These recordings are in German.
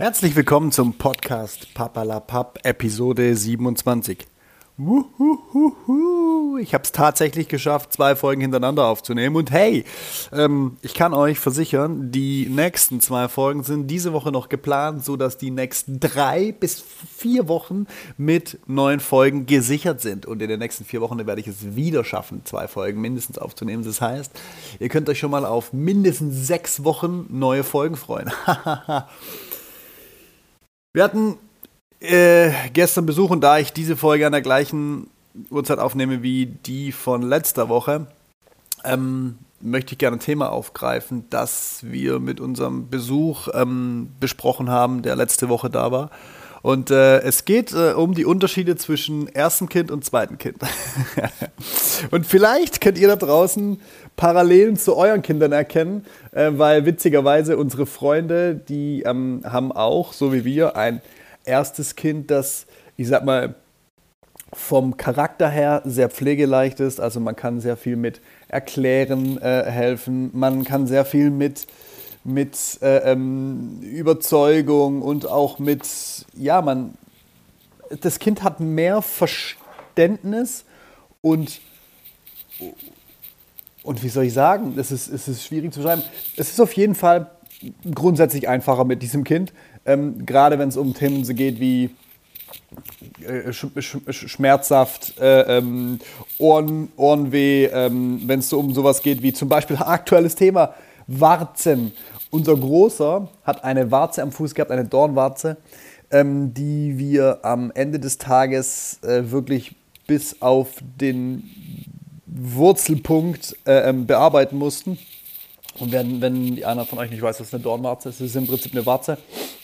Herzlich willkommen zum Podcast Papalapap Episode 27. Wuhuhuhu. Ich habe es tatsächlich geschafft, zwei Folgen hintereinander aufzunehmen. Und hey, ähm, ich kann euch versichern, die nächsten zwei Folgen sind diese Woche noch geplant, sodass die nächsten drei bis vier Wochen mit neuen Folgen gesichert sind. Und in den nächsten vier Wochen werde ich es wieder schaffen, zwei Folgen mindestens aufzunehmen. Das heißt, ihr könnt euch schon mal auf mindestens sechs Wochen neue Folgen freuen. Wir hatten äh, gestern Besuch und da ich diese Folge an der gleichen Uhrzeit aufnehme wie die von letzter Woche, ähm, möchte ich gerne ein Thema aufgreifen, das wir mit unserem Besuch ähm, besprochen haben, der letzte Woche da war. Und äh, es geht äh, um die Unterschiede zwischen erstem Kind und zweitem Kind. und vielleicht könnt ihr da draußen Parallelen zu euren Kindern erkennen, äh, weil witzigerweise unsere Freunde, die ähm, haben auch, so wie wir, ein erstes Kind, das, ich sag mal, vom Charakter her sehr pflegeleicht ist. Also man kann sehr viel mit Erklären äh, helfen, man kann sehr viel mit mit äh, ähm, Überzeugung und auch mit, ja, man, das Kind hat mehr Verständnis und, und wie soll ich sagen, es ist, es ist schwierig zu schreiben. Es ist auf jeden Fall grundsätzlich einfacher mit diesem Kind, ähm, gerade wenn es um Themen geht wie äh, sch sch schmerzhaft, äh, ähm, Ohren, Ohrenweh, ähm, wenn es so um sowas geht wie zum Beispiel aktuelles Thema Warzen. Unser Großer hat eine Warze am Fuß gehabt, eine Dornwarze, ähm, die wir am Ende des Tages äh, wirklich bis auf den Wurzelpunkt äh, ähm, bearbeiten mussten. Und wenn, wenn einer von euch nicht weiß, was eine Dornwarze ist, ist es im Prinzip eine Warze,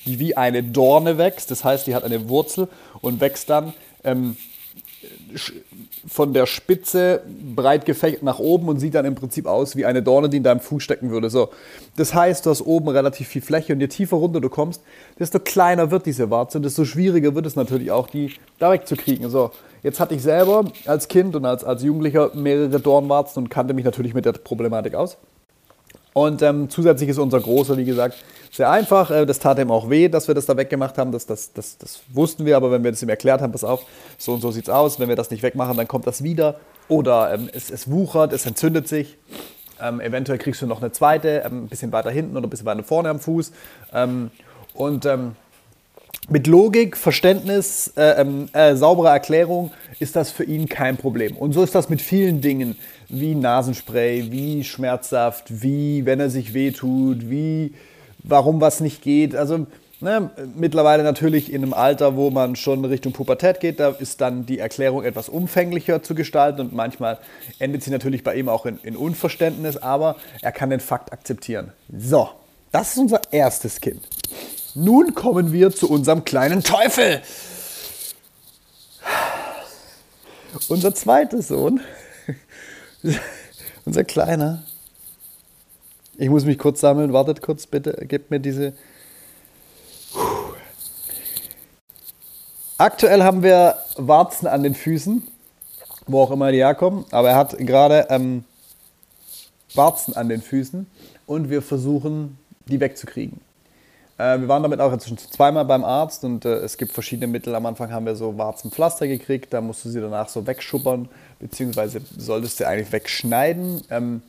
die wie eine Dorne wächst. Das heißt, die hat eine Wurzel und wächst dann ähm, von der Spitze breit gefächert nach oben und sieht dann im Prinzip aus wie eine Dorne, die in deinem Fuß stecken würde. So. Das heißt, du hast oben relativ viel Fläche und je tiefer runter du kommst, desto kleiner wird diese Warze und desto schwieriger wird es natürlich auch, die da wegzukriegen. So. Jetzt hatte ich selber als Kind und als, als Jugendlicher mehrere Dornwarzen und kannte mich natürlich mit der Problematik aus. Und ähm, zusätzlich ist unser Großer, wie gesagt, sehr einfach. Äh, das tat ihm auch weh, dass wir das da weggemacht haben. Das, das, das, das wussten wir, aber wenn wir das ihm erklärt haben, pass auf, so und so sieht es aus. Wenn wir das nicht wegmachen, dann kommt das wieder. Oder ähm, es, es, wuchert, es entzündet sich. Ähm, eventuell kriegst du noch eine zweite, ähm, ein bisschen weiter hinten oder ein bisschen weiter vorne am Fuß. Ähm, und ähm, mit Logik, Verständnis, äh, äh, sauberer Erklärung ist das für ihn kein Problem. Und so ist das mit vielen Dingen, wie Nasenspray, wie Schmerzsaft, wie wenn er sich wehtut, wie warum was nicht geht. Also ne, mittlerweile natürlich in einem Alter, wo man schon Richtung Pubertät geht, da ist dann die Erklärung etwas umfänglicher zu gestalten und manchmal endet sie natürlich bei ihm auch in, in Unverständnis, aber er kann den Fakt akzeptieren. So, das ist unser erstes Kind. Nun kommen wir zu unserem kleinen Teufel. Unser zweiter Sohn, unser kleiner. Ich muss mich kurz sammeln, wartet kurz bitte, gebt mir diese. Aktuell haben wir Warzen an den Füßen, wo auch immer die herkommen, aber er hat gerade ähm, Warzen an den Füßen und wir versuchen, die wegzukriegen. Äh, wir waren damit auch schon zweimal beim Arzt und äh, es gibt verschiedene Mittel. Am Anfang haben wir so Warzenpflaster gekriegt, da musst du sie danach so wegschuppern, beziehungsweise solltest du eigentlich wegschneiden. Ähm,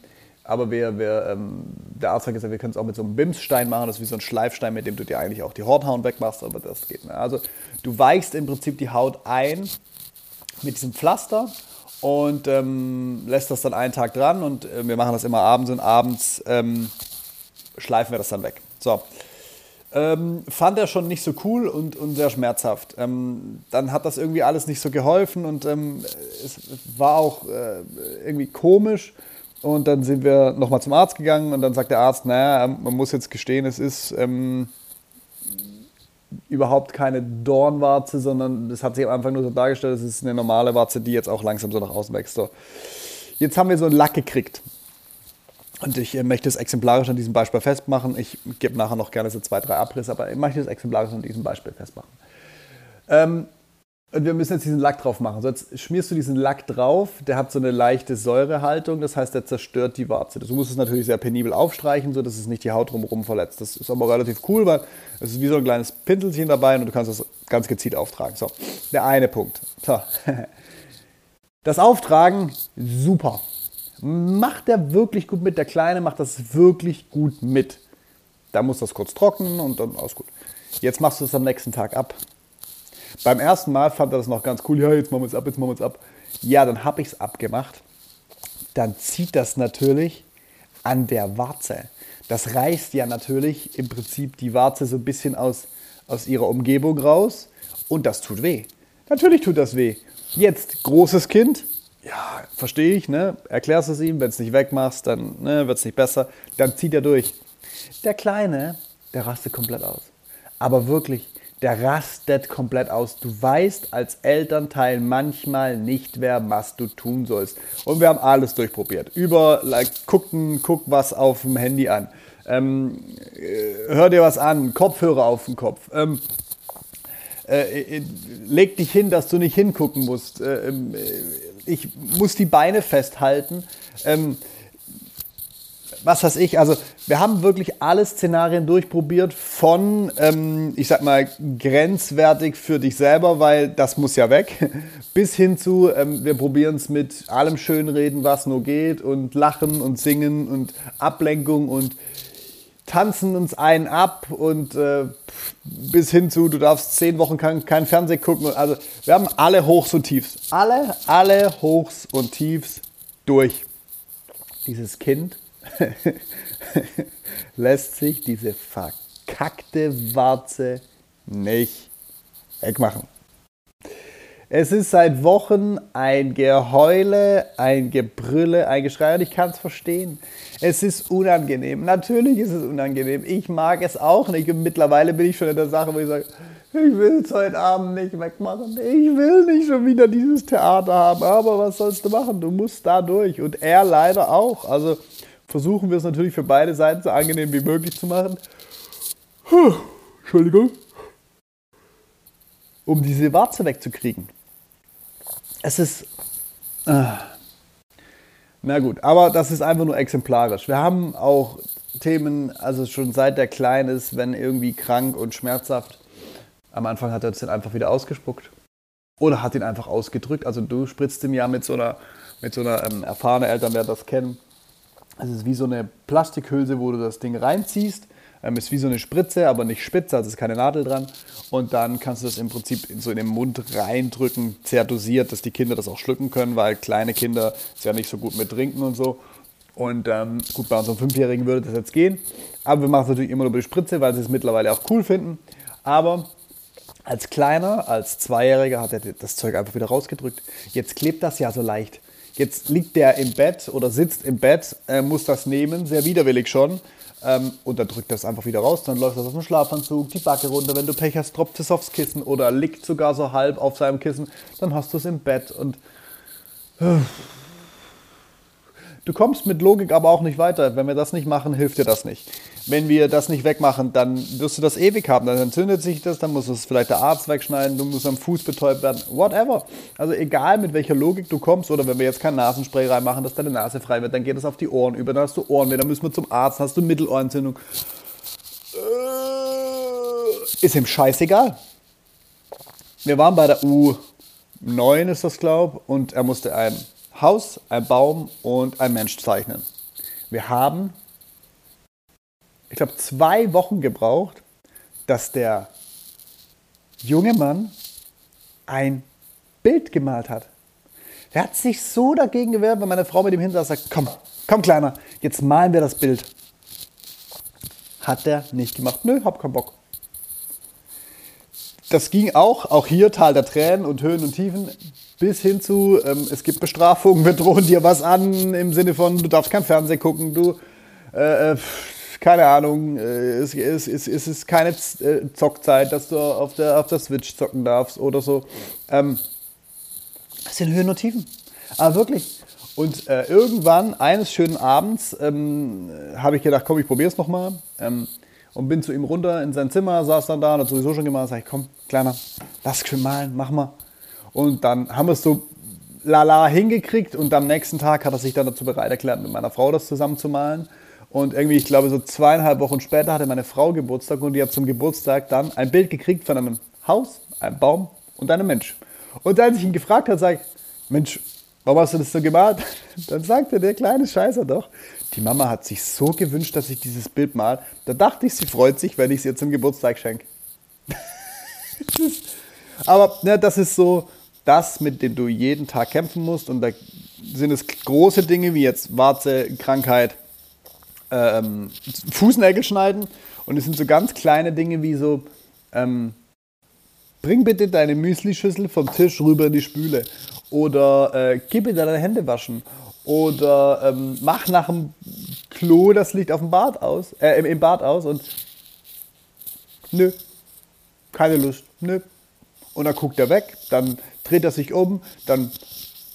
aber wir, wir, ähm, der Arzt hat gesagt, wir können es auch mit so einem Bimsstein machen, das ist wie so ein Schleifstein, mit dem du dir eigentlich auch die Horthauen wegmachst, aber das geht nicht. Also du weichst im Prinzip die Haut ein mit diesem Pflaster und ähm, lässt das dann einen Tag dran und äh, wir machen das immer abends und abends ähm, schleifen wir das dann weg. So, ähm, fand er schon nicht so cool und, und sehr schmerzhaft. Ähm, dann hat das irgendwie alles nicht so geholfen und ähm, es war auch äh, irgendwie komisch. Und dann sind wir nochmal zum Arzt gegangen und dann sagt der Arzt, naja, man muss jetzt gestehen, es ist ähm, überhaupt keine Dornwarze, sondern es hat sich am Anfang nur so dargestellt, es ist eine normale Warze, die jetzt auch langsam so nach außen wächst. So. Jetzt haben wir so einen Lack gekriegt. Und ich äh, möchte es exemplarisch an diesem Beispiel festmachen. Ich gebe nachher noch gerne so zwei, drei Abrisse, aber ich möchte es exemplarisch an diesem Beispiel festmachen. Ähm, Und wir müssen jetzt diesen Lack drauf machen. So, jetzt schmierst du diesen Lack drauf, der hat so eine leichte Säurehaltung, das heißt, der zerstört die Warze. Du musst es natürlich sehr penibel aufstreichen, so dass es nicht die Haut drumherum verletzt. Das ist aber relativ cool, weil es ist wie so ein kleines Pinselchen dabei und du kannst das ganz gezielt auftragen. So, der eine Punkt. So. Das Auftragen, super. Macht er wirklich gut mit. Der Kleine macht das wirklich gut mit. Da muss das kurz trocknen und dann alles gut. Jetzt machst du es am nächsten Tag ab. Beim ersten Mal fand er das noch ganz cool. Ja, jetzt machen wir es ab, jetzt machen wir es ab. Ja, dann habe ich es abgemacht. Dann zieht das natürlich an der Warze. Das reißt ja natürlich im Prinzip die Warze so ein bisschen aus, aus ihrer Umgebung raus. Und das tut weh. Natürlich tut das weh. Jetzt großes Kind. Ja, verstehe ich, ne? Erklärst es ihm, wenn es nicht wegmachst, dann ne, wird es nicht besser. Dann zieht er durch. Der Kleine, der rastet komplett aus. Aber wirklich, der rastet komplett aus. Du weißt als Elternteil manchmal nicht mehr, was du tun sollst. Und wir haben alles durchprobiert. Über, like, gucken, guck was auf dem Handy an. Ähm, äh, hör dir was an, Kopfhörer auf den Kopf. Ähm, äh, äh leg dich hin, dass du nicht hingucken musst. Äh, ähm, äh ich muss die Beine festhalten. Ähm, was weiß ich, also wir haben wirklich alle Szenarien durchprobiert von, ähm, ich sag mal, grenzwertig für dich selber, weil das muss ja weg, bis hin zu, ähm, wir probieren es mit allem Schönreden, was nur geht und Lachen und Singen und Ablenkung und tanzen uns einen ab und äh, bis hin zu, du darfst zehn Wochen kein, kein Fernsehen gucken. Also wir haben alle Hochs und Tiefs. Alle, alle Hochs und Tiefs durch. Dieses Kind lässt sich diese verkackte Warze nicht wegmachen. Es ist seit Wochen ein Geheule, ein Gebrülle, ein Geschrei und ich kann es verstehen. Es ist unangenehm. Natürlich ist es unangenehm. Ich mag es auch nicht. Und mittlerweile bin ich schon in der Sache, wo ich sage, ich will es heute Abend nicht wegmachen. Ich will nicht schon wieder dieses Theater haben. Aber was sollst du machen? Du musst da durch. Und er leider auch. Also versuchen wir es natürlich für beide Seiten so angenehm wie möglich zu machen. Entschuldigung. Um diese Warze wegzukriegen. Es ist. Äh, na gut, aber das ist einfach nur exemplarisch. Wir haben auch Themen, also schon seit der klein ist, wenn irgendwie krank und schmerzhaft. Am Anfang hat er es dann einfach wieder ausgespuckt. Oder hat ihn einfach ausgedrückt. Also du spritzt ihm ja mit so einer, mit so einer ähm, erfahrenen Eltern werden das kennen, es ist wie so eine Plastikhülse, wo du das Ding reinziehst. Ähm, ist wie so eine Spritze, aber nicht spitze, also ist keine Nadel dran. Und dann kannst du das im Prinzip so in den Mund reindrücken, sehr dosiert, dass die Kinder das auch schlucken können, weil kleine Kinder es ja nicht so gut mit trinken und so. Und ähm, gut, bei unserem Fünfjährigen würde das jetzt gehen. Aber wir machen es natürlich immer nur über die Spritze, weil sie es mittlerweile auch cool finden. Aber als Kleiner, als Zweijähriger hat er das Zeug einfach wieder rausgedrückt. Jetzt klebt das ja so leicht. Jetzt liegt der im Bett oder sitzt im Bett, äh, muss das nehmen, sehr widerwillig schon. Ähm, und dann drückt das einfach wieder raus, dann läuft das aus dem Schlafanzug, die Backe runter. Wenn du Pech hast, tropft es aufs Kissen oder liegt sogar so halb auf seinem Kissen, dann hast du es im Bett. Und äh, Du kommst mit Logik aber auch nicht weiter. Wenn wir das nicht machen, hilft dir das nicht. Wenn wir das nicht wegmachen, dann wirst du das ewig haben. Dann entzündet sich das, dann muss es vielleicht der Arzt wegschneiden, du musst am Fuß betäubt werden, whatever. Also egal mit welcher Logik du kommst oder wenn wir jetzt kein Nasenspray reinmachen, dass deine Nase frei wird, dann geht es auf die Ohren über, dann hast du Ohrenweh, dann müssen wir zum Arzt, hast du Mittelohrentzündung. Äh, ist ihm scheißegal. Wir waren bei der U9 ist das, glaube ich, und er musste ein Haus, ein Baum und ein Mensch zeichnen. Wir haben, ich glaube, zwei Wochen gebraucht, dass der junge Mann ein Bild gemalt hat. Er hat sich so dagegen gewehrt, wenn meine Frau mit ihm hinter sagt, komm, komm Kleiner, jetzt malen wir das Bild. Hat er nicht gemacht. Nö, hab keinen Bock. Das ging auch, auch hier Tal der Tränen und Höhen und Tiefen, bis hin zu, ähm, es gibt Bestrafungen, wir drohen dir was an, im Sinne von, du darfst kein Fernsehen gucken, du, äh, äh keine Ahnung, äh, es, es, es, es, ist keine äh, Zockzeit, dass du auf der, auf der Switch zocken darfst oder so. Ähm, das sind Höhen und Tiefen. Aber wirklich. Und äh, irgendwann, eines schönen Abends, ähm, habe ich gedacht, komm, ich probiere es nochmal. Ähm, und bin zu ihm runter in sein Zimmer, saß dann da und hat sowieso schon gemalt. Sag ich, komm, Kleiner, lass schön malen, mach mal. Und dann haben wir es so lala hingekriegt und am nächsten Tag hat er sich dann dazu bereit erklärt, mit meiner Frau das zusammen zu malen. Und irgendwie, ich glaube, so zweieinhalb Wochen später hatte meine Frau Geburtstag und die hat zum Geburtstag dann ein Bild gekriegt von einem Haus, einem Baum und einem Mensch. Und als ich ihn gefragt habe, sage ich, Mensch, warum hast du das so gemalt? Dann sagte der kleine Scheißer doch, die Mama hat sich so gewünscht, dass ich dieses Bild mal. Da dachte ich, sie freut sich, wenn ich es ihr zum Geburtstag schenke. Aber ne, das ist so das, mit dem du jeden Tag kämpfen musst. Und da sind es große Dinge wie jetzt Warze, Krankheit, ähm, Fußnägel schneiden. Und es sind so ganz kleine Dinge wie so, ähm, bring bitte deine Müslischüssel vom Tisch rüber in die Spüle. Oder äh, gib bitte deine Hände waschen. Oder ähm, mach nach dem Klo das Licht auf dem Bad aus, äh, im Bad aus und nö, keine Lust, nö. Und dann guckt er weg, dann dreht er sich um, dann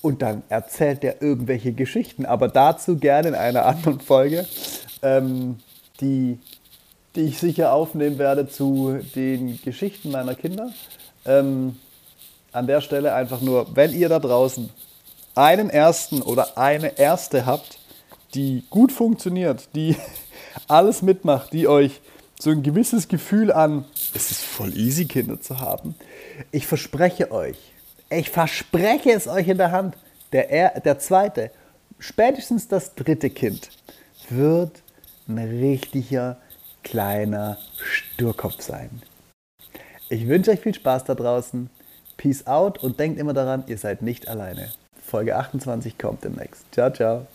und dann erzählt er irgendwelche Geschichten, aber dazu gerne in einer anderen Folge, ähm, die, die ich sicher aufnehmen werde zu den Geschichten meiner Kinder. Ähm, an der Stelle einfach nur, wenn ihr da draußen einen ersten oder eine erste habt, die gut funktioniert, die alles mitmacht, die euch so ein gewisses Gefühl an, es ist voll easy, Kinder zu haben. Ich verspreche euch, ich verspreche es euch in der Hand, der, der zweite, spätestens das dritte Kind, wird ein richtiger kleiner Sturkopf sein. Ich wünsche euch viel Spaß da draußen. Peace out und denkt immer daran, ihr seid nicht alleine. Folge 28 kommt demnächst. Ciao, ciao.